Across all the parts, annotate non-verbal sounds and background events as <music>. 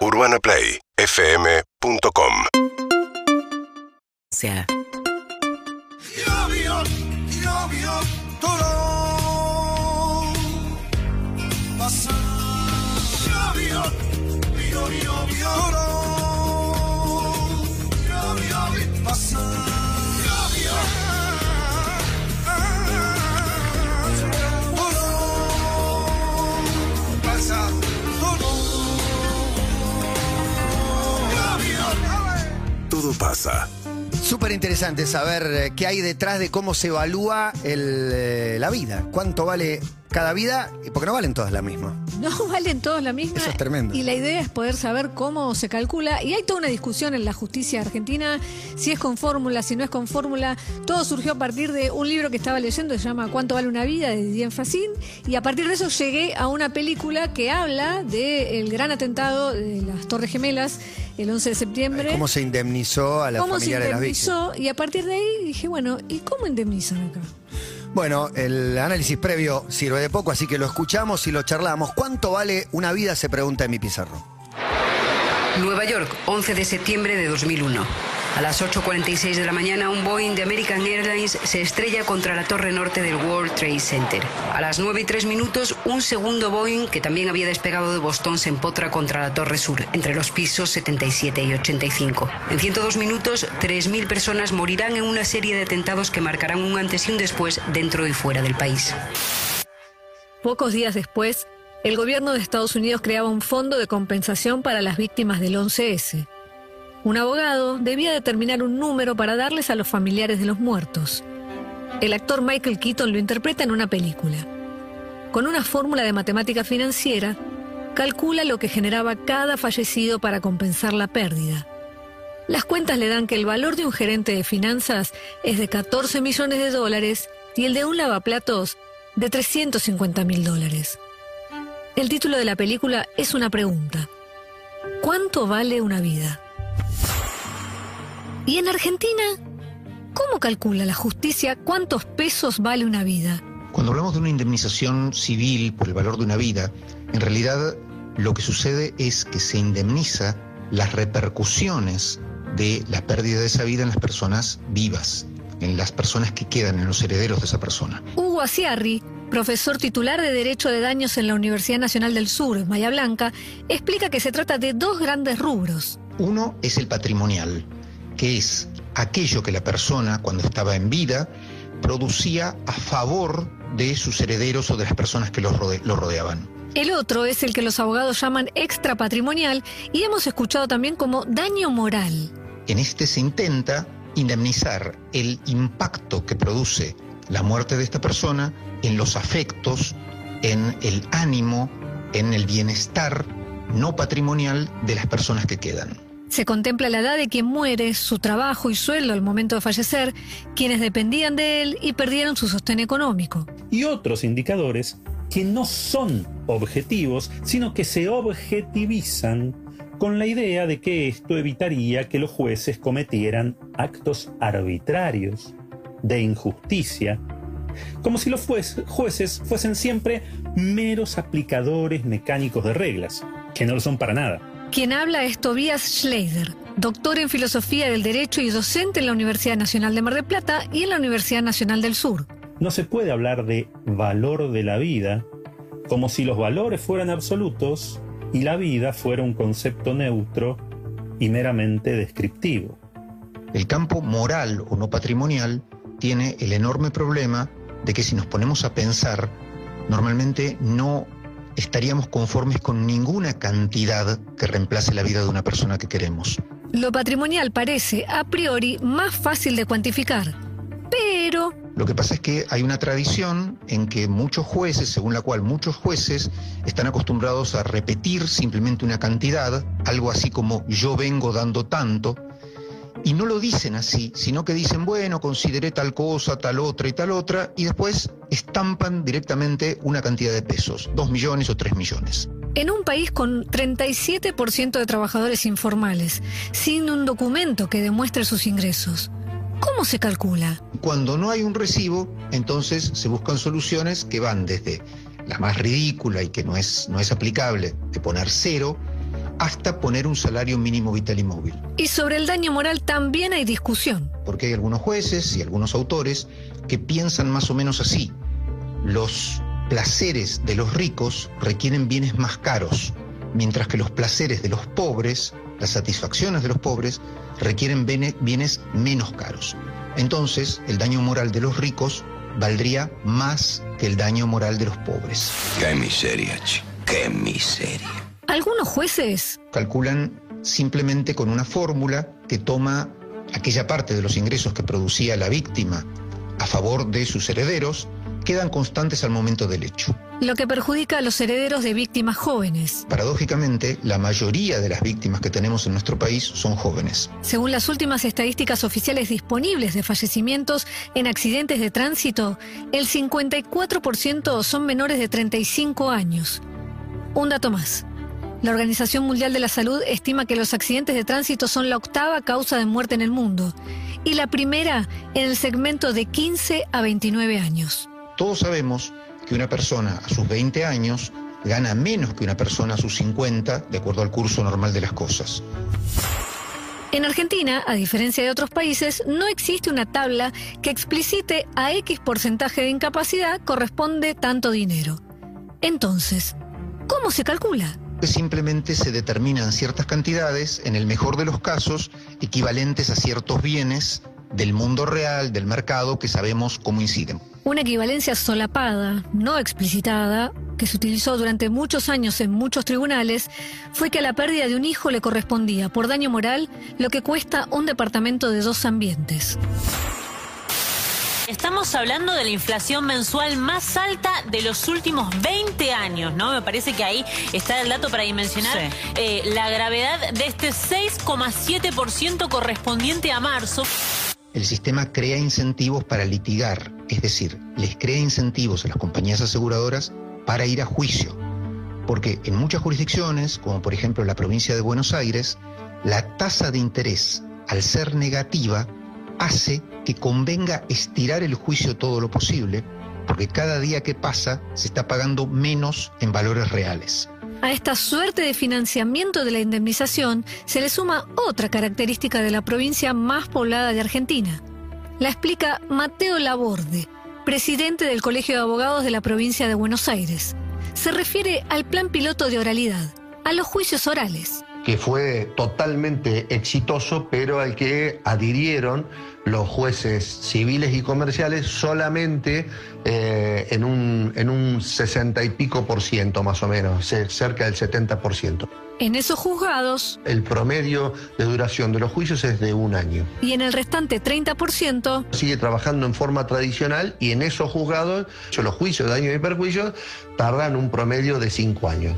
UrbanaPlayFM.com sea. Todo pasa. Súper interesante saber eh, qué hay detrás de cómo se evalúa el, eh, la vida. ¿Cuánto vale cada vida? Porque no valen todas la misma. <laughs> No valen todos la misma. Eso es tremendo. Y la idea es poder saber cómo se calcula. Y hay toda una discusión en la justicia argentina, si es con fórmula, si no es con fórmula. Todo surgió a partir de un libro que estaba leyendo, se llama ¿Cuánto vale una vida? de Didier Facín. Y a partir de eso llegué a una película que habla del gran atentado de las Torres Gemelas el 11 de septiembre. ¿Cómo se indemnizó a la ¿Cómo se familia de las víctimas? indemnizó? Y a partir de ahí dije, bueno, ¿y cómo indemnizan acá? Bueno, el análisis previo sirve de poco, así que lo escuchamos y lo charlamos. ¿Cuánto vale una vida? Se pregunta en mi pizarro. Nueva York, 11 de septiembre de 2001. A las 8.46 de la mañana, un Boeing de American Airlines se estrella contra la torre norte del World Trade Center. A las 9 y 3 minutos, un segundo Boeing, que también había despegado de Boston, se empotra contra la torre sur, entre los pisos 77 y 85. En 102 minutos, 3.000 personas morirán en una serie de atentados que marcarán un antes y un después dentro y fuera del país. Pocos días después, el gobierno de Estados Unidos creaba un fondo de compensación para las víctimas del 11S. Un abogado debía determinar un número para darles a los familiares de los muertos. El actor Michael Keaton lo interpreta en una película. Con una fórmula de matemática financiera, calcula lo que generaba cada fallecido para compensar la pérdida. Las cuentas le dan que el valor de un gerente de finanzas es de 14 millones de dólares y el de un lavaplatos de 350 mil dólares. El título de la película es una pregunta. ¿Cuánto vale una vida? ¿Y en Argentina? ¿Cómo calcula la justicia cuántos pesos vale una vida? Cuando hablamos de una indemnización civil por el valor de una vida, en realidad lo que sucede es que se indemniza las repercusiones de la pérdida de esa vida en las personas vivas, en las personas que quedan, en los herederos de esa persona. Hugo Asiarri, profesor titular de Derecho de Daños en la Universidad Nacional del Sur, Maya Blanca, explica que se trata de dos grandes rubros. Uno es el patrimonial, que es aquello que la persona, cuando estaba en vida, producía a favor de sus herederos o de las personas que los rode- lo rodeaban. El otro es el que los abogados llaman extrapatrimonial y hemos escuchado también como daño moral. En este se intenta indemnizar el impacto que produce la muerte de esta persona en los afectos, en el ánimo, en el bienestar no patrimonial de las personas que quedan. Se contempla la edad de quien muere, su trabajo y sueldo al momento de fallecer, quienes dependían de él y perdieron su sostén económico. y otros indicadores que no son objetivos, sino que se objetivizan con la idea de que esto evitaría que los jueces cometieran actos arbitrarios, de injusticia, como si los jueces fuesen siempre meros aplicadores mecánicos de reglas, que no lo son para nada. Quien habla es Tobias Schleider, doctor en Filosofía del Derecho y docente en la Universidad Nacional de Mar del Plata y en la Universidad Nacional del Sur. No se puede hablar de valor de la vida como si los valores fueran absolutos y la vida fuera un concepto neutro y meramente descriptivo. El campo moral o no patrimonial tiene el enorme problema de que si nos ponemos a pensar, normalmente no estaríamos conformes con ninguna cantidad que reemplace la vida de una persona que queremos. Lo patrimonial parece, a priori, más fácil de cuantificar. Pero Lo que pasa es que hay una tradición en que muchos jueces, según la cual muchos jueces están acostumbrados a repetir simplemente una cantidad, algo así como yo vengo dando tanto, y no lo dicen así, sino que dicen, bueno, consideré tal cosa, tal otra y tal otra, y después estampan directamente una cantidad de pesos, dos millones o tres millones. en un país con 37% de trabajadores informales, sin un documento que demuestre sus ingresos, ¿cómo se calcula? Cuando no hay un recibo, entonces se buscan soluciones que van desde la más ridícula y que no es, no es aplicable, de poner cero, hasta poner un salario mínimo vital y móvil. Y sobre el daño moral también hay discusión. Porque hay algunos jueces y algunos autores que piensan más o menos así. Los placeres de los ricos requieren bienes más caros, mientras que los placeres de los pobres, las satisfacciones de los pobres, requieren bienes menos caros. Entonces, el daño moral de los ricos valdría más que el daño moral de los pobres. Qué miseria, chico. Qué miseria. Algunos jueces calculan simplemente con una fórmula que toma aquella parte de los ingresos que producía la víctima a favor de sus herederos, quedan constantes al momento del hecho. lo que perjudica a los herederos de víctimas jóvenes. Paradójicamente, la mayoría de las víctimas que tenemos en nuestro país son jóvenes. Según las últimas estadísticas oficiales disponibles de fallecimientos en accidentes de tránsito, el 54% son menores de 35 años. Un dato más. La Organización Mundial de la Salud estima que los accidentes de tránsito son la octava causa de muerte en el mundo y la primera en el segmento de 15 a 29 años. Todos sabemos que una persona a sus 20 años gana menos que una persona a sus 50, de acuerdo al curso normal de las cosas. En Argentina, a diferencia de otros países, no existe una tabla que explicite a X porcentaje de incapacidad corresponde tanto dinero. Entonces, ¿cómo se calcula? Simplemente se determinan ciertas cantidades, en el mejor de los casos, equivalentes a ciertos bienes del mundo real, del mercado, que sabemos cómo inciden. Una equivalencia solapada, no explicitada, que se utilizó durante muchos años en muchos tribunales, fue que a la pérdida de un hijo le correspondía, por daño moral, lo que cuesta un departamento de dos ambientes. Estamos hablando de la inflación mensual más alta de los últimos 20 años, ¿no? Me parece que ahí está el dato para dimensionar Sí. eh, la gravedad de este 6,7% correspondiente a marzo. El sistema crea incentivos para litigar, es decir, les crea incentivos a las compañías aseguradoras para ir a juicio. Porque en muchas jurisdicciones, como por ejemplo la provincia de Buenos Aires, la tasa de interés, al ser negativa, hace que convenga estirar el juicio todo lo posible, porque cada día que pasa se está pagando menos en valores reales. A esta suerte de financiamiento de la indemnización se le suma otra característica de la provincia más poblada de Argentina. La explica Mateo Laborde, presidente del Colegio de Abogados de la provincia de Buenos Aires. Se refiere al plan piloto de oralidad, a los juicios orales. Que fue totalmente exitoso, pero al que adhirieron los jueces civiles y comerciales solamente eh, en, un, en un 60 y pico por ciento más o menos, ce- cerca del 70 por ciento. En esos juzgados El promedio de duración de los juicios es de un año. y en el restante 30%, Sigue trabajando en forma tradicional y en esos juzgados, los juicios de daños y perjuicios tardan un promedio de cinco años.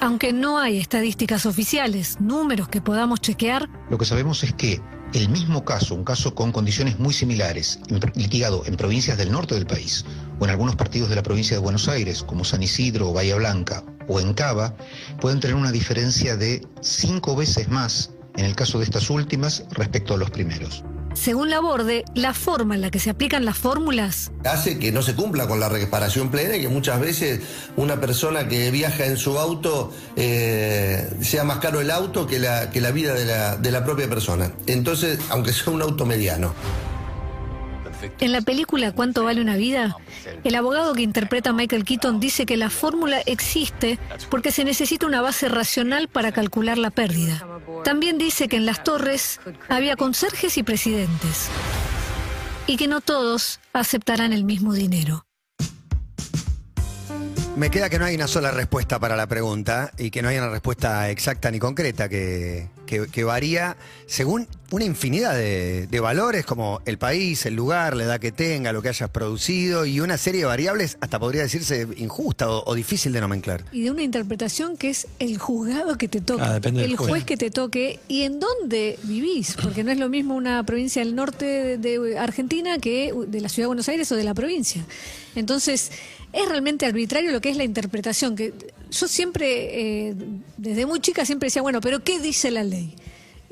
Aunque no hay estadísticas oficiales, números que podamos chequear, Lo que sabemos es que el mismo caso, un caso con condiciones muy similares, litigado en provincias del norte del país, o en algunos partidos de la provincia de Buenos Aires, como San Isidro o Bahía Blanca, o en Cava, pueden tener una diferencia de cinco veces más en el caso de estas últimas respecto a los primeros. Según Laborde, la forma en la que se aplican las fórmulas hace que no se cumpla con la reparación plena y que muchas veces una persona que viaja en su auto eh, sea más caro el auto que la, que la vida de la, de la propia persona. Entonces, aunque sea un auto mediano. En la película ¿Cuánto vale una vida? El abogado que interpreta a Michael Keaton dice que la fórmula existe porque se necesita una base racional para calcular la pérdida. También dice que en las torres había conserjes y presidentes y que no todos aceptarán el mismo dinero. Me queda que no hay una sola respuesta para la pregunta y que no hay una respuesta exacta ni concreta, que, que- que varía según una infinidad de, de valores como el país, el lugar, la edad que tenga, lo que hayas producido y una serie de variables, hasta podría decirse injusta o, o difícil de nomenclar. Y de una interpretación que es el juzgado que te toque, Ah, el juez. juez que te toque y en dónde vivís, porque no es lo mismo una provincia del norte de, de Argentina que de la ciudad de Buenos Aires o de la provincia. Entonces, es realmente arbitrario lo que es la interpretación, que yo siempre, eh, desde muy chica, siempre decía, bueno, pero ¿qué dice la ley?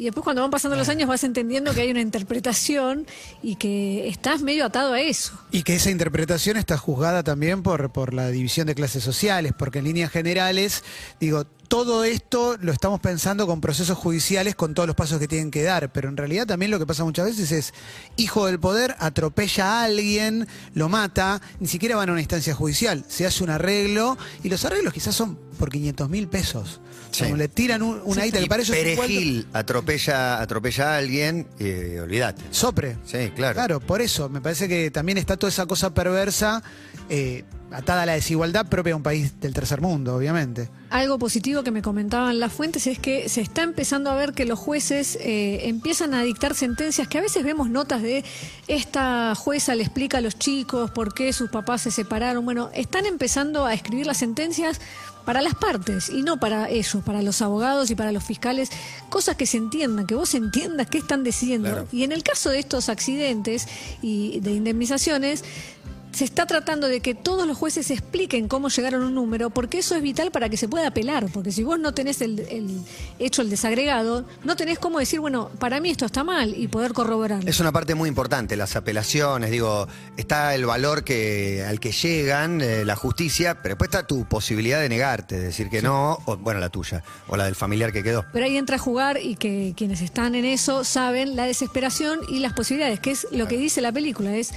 Y después cuando van pasando los años vas entendiendo que hay una interpretación y que estás medio atado a eso. Y que esa interpretación está juzgada también por, por la división de clases sociales, porque en líneas generales, digo, todo esto lo estamos pensando con procesos judiciales, con todos los pasos que tienen que dar, pero en realidad también lo que pasa muchas veces es, hijo del poder, atropella a alguien, lo mata, ni siquiera van a una instancia judicial, se hace un arreglo, y los arreglos quizás son por 500 mil pesos. Sí. Como le tiran un- una guita que para ellos es Perejil atropella, atropella a alguien, y olvídate. Sopre. Sí, claro. Claro, por eso. Me parece que también está toda esa cosa perversa eh, atada a la desigualdad propia de un país del tercer mundo, obviamente. Algo positivo que me comentaban las fuentes es que se está empezando a ver que los jueces eh, empiezan a dictar sentencias que a veces vemos notas de esta jueza le explica a los chicos por qué sus papás se separaron. Bueno, están empezando a escribir las sentencias para las partes y no para ellos, para los abogados y para los fiscales, cosas que se entiendan, que vos entiendas qué están decidiendo. Claro. Y en el caso de estos accidentes y de indemnizaciones, se está tratando de que todos los jueces expliquen cómo llegaron a un número, porque eso es vital para que se pueda apelar, porque si vos no tenés el, el hecho el desagregado, no tenés cómo decir, bueno, para mí esto está mal y poder corroborarlo. Es una parte muy importante, las apelaciones, digo, está el valor que al que llegan, eh, la justicia, pero después está tu posibilidad de negarte, de decir que no, o bueno, la tuya, o la del familiar que quedó. Pero ahí entra a jugar y que quienes están en eso saben la desesperación y las posibilidades, que es lo que dice la película, es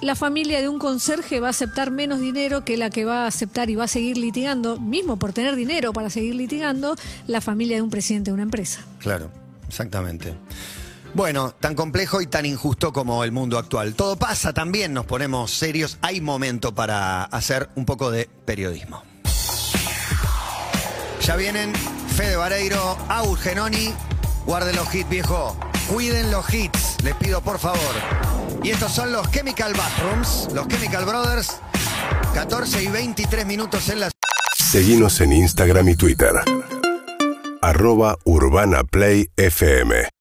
la familia de un conserje va a aceptar menos dinero que la que va a aceptar y va a seguir litigando, mismo por tener dinero para seguir litigando, la familia de un presidente de una empresa. Claro, exactamente. Bueno, tan complejo y tan injusto como el mundo actual. Todo pasa, también nos ponemos serios. Hay momento para hacer un poco de periodismo. Ya vienen Fede Vareiro, Aul Genoni. Guarden los hits, viejo. Cuiden los hits, les pido por favor. Y estos son los Chemical Bathrooms, los Chemical Brothers. 14 y 23 minutos en la... Seguimos en Instagram y Twitter. Arroba Urbana Play FM.